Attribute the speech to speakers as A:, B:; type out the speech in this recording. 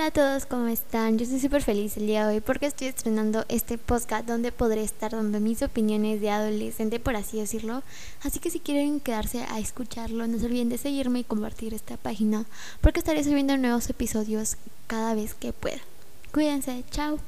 A: Hola a todos, ¿cómo están? Yo estoy súper feliz el día de hoy porque estoy estrenando este podcast donde podré estar dando mis opiniones de adolescente, por así decirlo. Así que si quieren quedarse a escucharlo, no se olviden de seguirme y compartir esta página porque estaré subiendo nuevos episodios cada vez que pueda. Cuídense, chao.